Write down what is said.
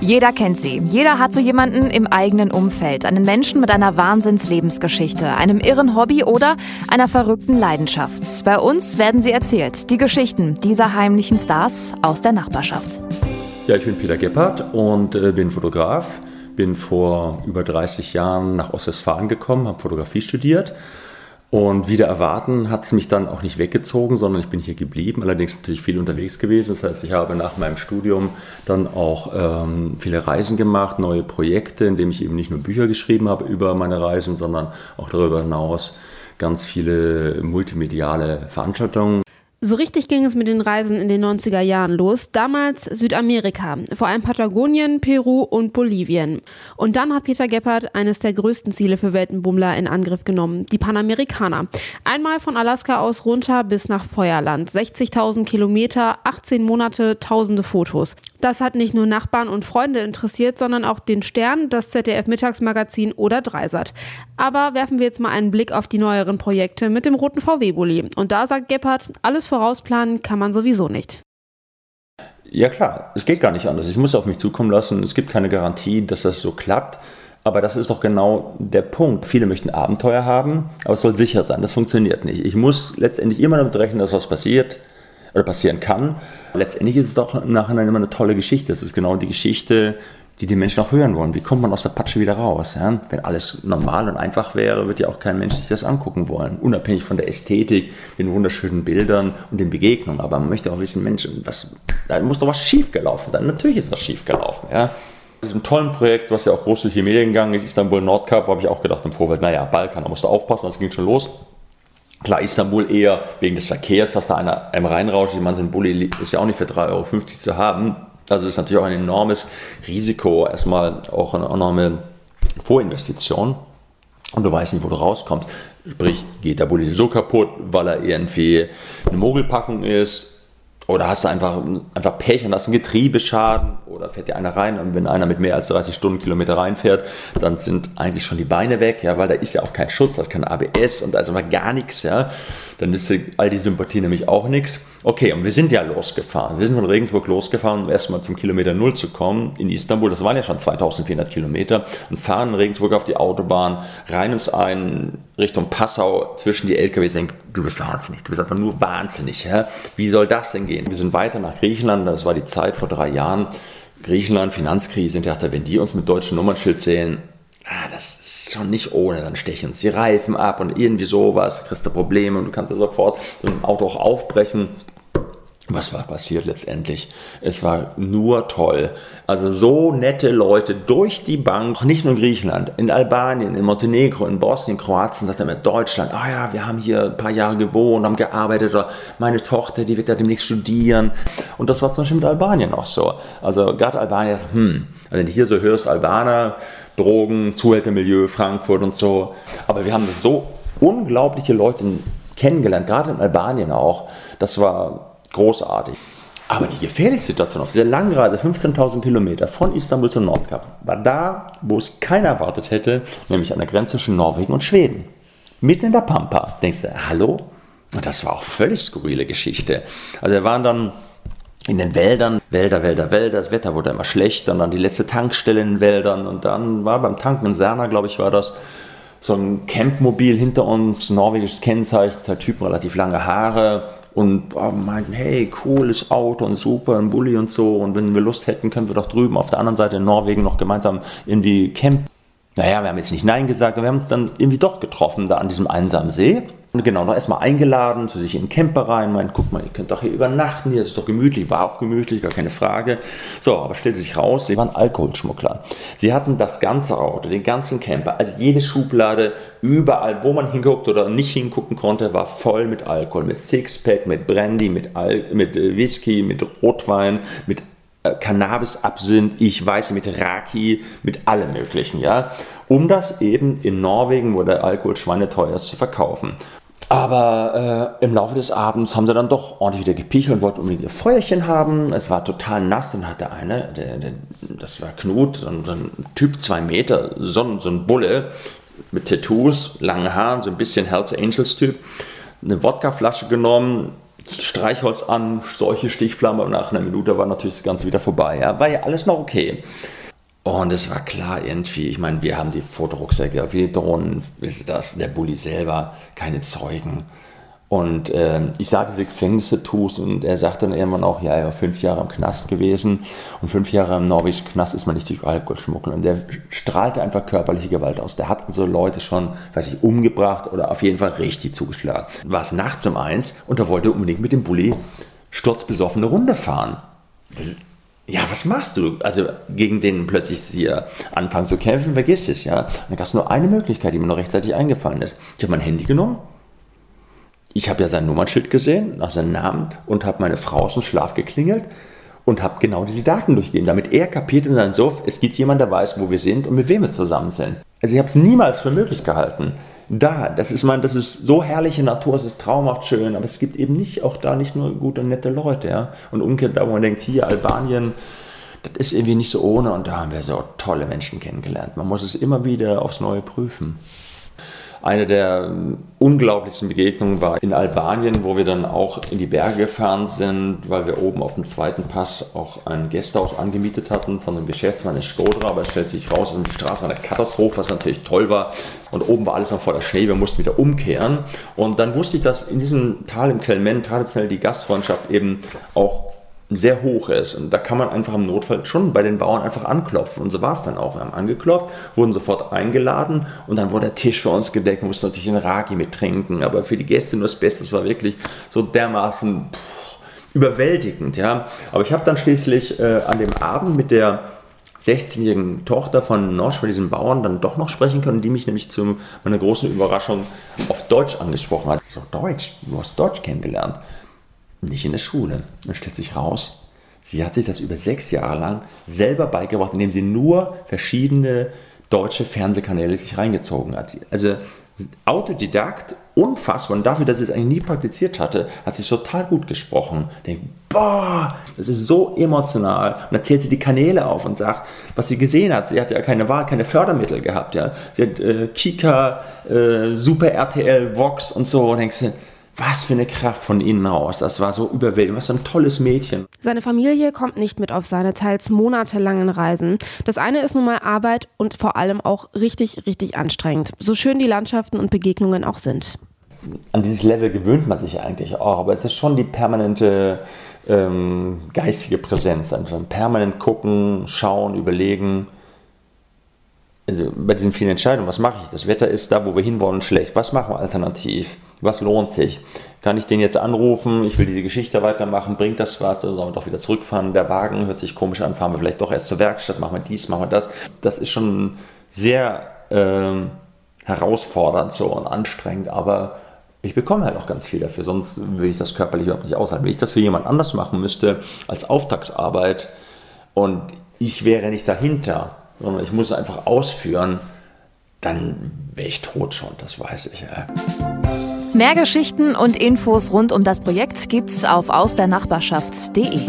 Jeder kennt sie. Jeder hat so jemanden im eigenen Umfeld. Einen Menschen mit einer Wahnsinnslebensgeschichte, einem irren Hobby oder einer verrückten Leidenschaft. Bei uns werden sie erzählt. Die Geschichten dieser heimlichen Stars aus der Nachbarschaft. Ja, ich bin Peter Gebhardt und äh, bin Fotograf. Bin vor über 30 Jahren nach Ostwestfalen gekommen, habe Fotografie studiert und wieder erwarten hat es mich dann auch nicht weggezogen, sondern ich bin hier geblieben, allerdings natürlich viel unterwegs gewesen. Das heißt, ich habe nach meinem Studium dann auch ähm, viele Reisen gemacht, neue Projekte, in denen ich eben nicht nur Bücher geschrieben habe über meine Reisen, sondern auch darüber hinaus ganz viele multimediale Veranstaltungen. So richtig ging es mit den Reisen in den 90er Jahren los. Damals Südamerika, vor allem Patagonien, Peru und Bolivien. Und dann hat Peter Gebhardt eines der größten Ziele für Weltenbummler in Angriff genommen, die Panamerikaner. Einmal von Alaska aus runter bis nach Feuerland. 60.000 Kilometer, 18 Monate, tausende Fotos. Das hat nicht nur Nachbarn und Freunde interessiert, sondern auch den Stern, das ZDF-Mittagsmagazin oder Dreisat. Aber werfen wir jetzt mal einen Blick auf die neueren Projekte mit dem roten VW-Bully. Und da sagt Gebhardt, alles vorausplanen kann man sowieso nicht. Ja klar, es geht gar nicht anders. Ich muss auf mich zukommen lassen. Es gibt keine Garantie, dass das so klappt. Aber das ist doch genau der Punkt. Viele möchten Abenteuer haben, aber es soll sicher sein. Das funktioniert nicht. Ich muss letztendlich immer damit rechnen, dass was passiert oder passieren kann. Letztendlich ist es doch im Nachhinein immer eine tolle Geschichte. Es ist genau die Geschichte, die die Menschen auch hören wollen. Wie kommt man aus der Patsche wieder raus? Ja? Wenn alles normal und einfach wäre, wird ja auch kein Mensch sich das angucken wollen. Unabhängig von der Ästhetik, den wunderschönen Bildern und den Begegnungen. Aber man möchte auch wissen, Mensch, was, da muss doch was schiefgelaufen sein. Natürlich ist was schiefgelaufen. Ja? Diesem tollen Projekt, was ja auch groß durch die Medien gegangen ist, Istanbul Nordkap, habe ich auch gedacht im Vorfeld, naja, Balkan, da musst du aufpassen, das ging schon los. Klar, Istanbul eher wegen des Verkehrs, dass da einer einem reinrauscht. Ich meine, so ein Bulli ist ja auch nicht für 3,50 Euro zu haben. Also ist natürlich auch ein enormes Risiko, erstmal auch eine enorme Vorinvestition. Und du weißt nicht, wo du rauskommst. Sprich, geht der Bulli so kaputt, weil er irgendwie eine Mogelpackung ist, oder hast du einfach, einfach Pech und hast einen Getriebeschaden oder fährt dir einer rein und wenn einer mit mehr als 30 Stundenkilometer reinfährt, dann sind eigentlich schon die Beine weg, ja, weil da ist ja auch kein Schutz, da ist kein ABS und da ist einfach gar nichts, ja. Dann ist all die Sympathie nämlich auch nichts. Okay, und wir sind ja losgefahren. Wir sind von Regensburg losgefahren, um erstmal zum Kilometer Null zu kommen in Istanbul. Das waren ja schon 2400 Kilometer und fahren in Regensburg auf die Autobahn, rein ins ein Richtung Passau zwischen die LKWs. Denke, du bist wahnsinnig, du bist einfach nur wahnsinnig. Ja? Wie soll das denn gehen? Wir sind weiter nach Griechenland, das war die Zeit vor drei Jahren. Griechenland, Finanzkrise, und ich dachte, wenn die uns mit deutschem Nummernschild sehen, ah, das ist schon nicht ohne, dann stechen uns die Reifen ab und irgendwie sowas, kriegst du Probleme und du kannst ja sofort so ein Auto auch aufbrechen. Was war passiert letztendlich? Es war nur toll. Also so nette Leute durch die Bank, nicht nur in Griechenland, in Albanien, in Montenegro, in Bosnien, Kroatien, sagt er mit Deutschland, ah ja, wir haben hier ein paar Jahre gewohnt, haben gearbeitet, oder meine Tochter, die wird ja demnächst studieren. Und das war zum Beispiel mit Albanien auch so. Also gerade Albanien, hm, also wenn du hier so hörst, Albaner, Drogen, Zuhältermilieu, Frankfurt und so. Aber wir haben so unglaubliche Leute kennengelernt, gerade in Albanien auch. Das war großartig. Aber die gefährlichste Situation auf dieser langen Reise, 15.000 Kilometer von Istanbul zum Nordkap, war da, wo es keiner erwartet hätte, nämlich an der Grenze zwischen Norwegen und Schweden. Mitten in der Pampa. Denkst du, hallo? Und das war auch völlig skurrile Geschichte. Also wir waren dann in den Wäldern, Wälder, Wälder, Wälder, das Wetter wurde immer schlechter und dann die letzte Tankstelle in den Wäldern und dann war beim Tanken in Serna, glaube ich, war das, so ein Campmobil hinter uns, norwegisches Kennzeichen, zwei Typen, relativ lange Haare, und oh, meinten, hey, cooles Auto und super, ein Bulli und so. Und wenn wir Lust hätten, können wir doch drüben auf der anderen Seite in Norwegen noch gemeinsam irgendwie campen. Naja, wir haben jetzt nicht Nein gesagt, aber wir haben uns dann irgendwie doch getroffen, da an diesem einsamen See. Und genau, noch erstmal eingeladen zu sich in den Camper rein. Meint, guck mal, ihr könnt doch hier übernachten, hier ist es doch gemütlich, war auch gemütlich, gar keine Frage. So, aber stellte sich raus, sie waren Alkoholschmuggler. Sie hatten das ganze Auto, den ganzen Camper, also jede Schublade, überall, wo man hinguckt oder nicht hingucken konnte, war voll mit Alkohol, mit Sixpack, mit Brandy, mit, Al mit äh, Whisky, mit Rotwein, mit äh, Cannabis, Absinth, ich weiß mit Raki, mit allem möglichen, ja, um das eben in Norwegen, wo der Alkohol schweineteuer ist, zu verkaufen. Aber äh, im Laufe des Abends haben sie dann doch ordentlich wieder gepichelt und wollten unbedingt ihr Feuerchen haben. Es war total nass. Dann hat der eine, der, der, das war Knut, so ein, so ein Typ zwei Meter, so, so ein Bulle mit Tattoos, langen Haaren, so ein bisschen Hells Angels Typ, eine Wodkaflasche genommen, Streichholz an, solche Stichflamme und nach einer Minute war natürlich das Ganze wieder vorbei. Ja. War ja alles noch okay. Und es war klar irgendwie, ich meine, wir haben die Fotorucksäcke, die Drohnen, ihr das, der Bulli selber, keine Zeugen. Und äh, ich sah diese Gefängnistattoos und er sagte dann irgendwann auch, ja, er war fünf Jahre im Knast gewesen und fünf Jahre im norwegischen Knast ist man nicht durch Alkohol schmuggeln. Und der strahlte einfach körperliche Gewalt aus. Der hat also Leute schon, weiß ich, umgebracht oder auf jeden Fall richtig zugeschlagen. War es nachts um eins und er wollte unbedingt mit dem Bulli sturzbesoffene Runde fahren. Ist, ja, was machst du? Also gegen den plötzlich hier anfangen zu kämpfen, vergiss es, ja. Und dann gab es nur eine Möglichkeit, die mir noch rechtzeitig eingefallen ist. Ich habe mein Handy genommen ich habe ja sein Nummernschild gesehen, nach seinem Namen und habe meine Frau aus dem Schlaf geklingelt und habe genau diese Daten durchgegeben, damit er kapiert in seinem Sof, es gibt jemanden, der weiß, wo wir sind und mit wem wir zusammen sind. Also ich habe es niemals für möglich gehalten. Da, das ist man, das ist so herrliche Natur, es ist traumhaft schön, aber es gibt eben nicht auch da nicht nur gute nette Leute, ja. Und umgekehrt, da wo man denkt, hier Albanien, das ist irgendwie nicht so ohne und da haben wir so tolle Menschen kennengelernt. Man muss es immer wieder aufs Neue prüfen. Eine der unglaublichsten Begegnungen war in Albanien, wo wir dann auch in die Berge gefahren sind, weil wir oben auf dem zweiten Pass auch ein Gästehaus angemietet hatten von einem Geschäftsmann in Skodra, aber es stellt sich raus, die Straße war eine Katastrophe, was natürlich toll war. Und oben war alles noch voller Schnee, wir mussten wieder umkehren. Und dann wusste ich, dass in diesem Tal im Kelmen traditionell die Gastfreundschaft eben auch sehr hoch ist. Und da kann man einfach im Notfall schon bei den Bauern einfach anklopfen. Und so war es dann auch. Wir haben angeklopft, wurden sofort eingeladen und dann wurde der Tisch für uns gedeckt, mussten natürlich einen Ragi mittrinken. Aber für die Gäste nur das Beste. Es war wirklich so dermaßen pff, überwältigend. Ja. Aber ich habe dann schließlich äh, an dem Abend mit der 16-jährigen Tochter von Nosch, von diesem Bauern, dann doch noch sprechen können, die mich nämlich zu meiner großen Überraschung auf Deutsch angesprochen hat. So, Deutsch, du hast Deutsch kennengelernt nicht in der Schule. Dann stellt sich raus, sie hat sich das über sechs Jahre lang selber beigebracht, indem sie nur verschiedene deutsche Fernsehkanäle sich reingezogen hat. Also Autodidakt, unfassbar. Und dafür, dass sie es eigentlich nie praktiziert hatte, hat sie total gut gesprochen. Denkt, boah, das ist so emotional. Und dann zählt sie die Kanäle auf und sagt, was sie gesehen hat. Sie hat ja keine Wahl, keine Fördermittel gehabt. Ja. Sie hat äh, Kika, äh, Super RTL, Vox und so. Und denkst du, was für eine Kraft von innen raus. Das war so überwältigend. Was für ein tolles Mädchen. Seine Familie kommt nicht mit auf seine teils monatelangen Reisen. Das eine ist nun mal Arbeit und vor allem auch richtig, richtig anstrengend. So schön die Landschaften und Begegnungen auch sind. An dieses Level gewöhnt man sich eigentlich auch, aber es ist schon die permanente ähm, geistige Präsenz. Einfach permanent gucken, schauen, überlegen also bei diesen vielen Entscheidungen, was mache ich? Das Wetter ist da, wo wir hinwollen, schlecht. Was machen wir alternativ? Was lohnt sich? Kann ich den jetzt anrufen? Ich will diese Geschichte weitermachen. Bringt das was? Oder sollen wir doch wieder zurückfahren? Der Wagen hört sich komisch an. Fahren wir vielleicht doch erst zur Werkstatt? Machen wir dies, machen wir das? Das ist schon sehr äh, herausfordernd so und anstrengend, aber ich bekomme halt auch ganz viel dafür. Sonst würde ich das körperlich überhaupt nicht aushalten. Wenn ich das für jemand anders machen müsste als Auftragsarbeit und ich wäre nicht dahinter, sondern ich muss einfach ausführen, dann wäre ich tot schon, das weiß ich. Ja. Mehr Geschichten und Infos rund um das Projekt gibt's auf ausdernachbarschaft.de.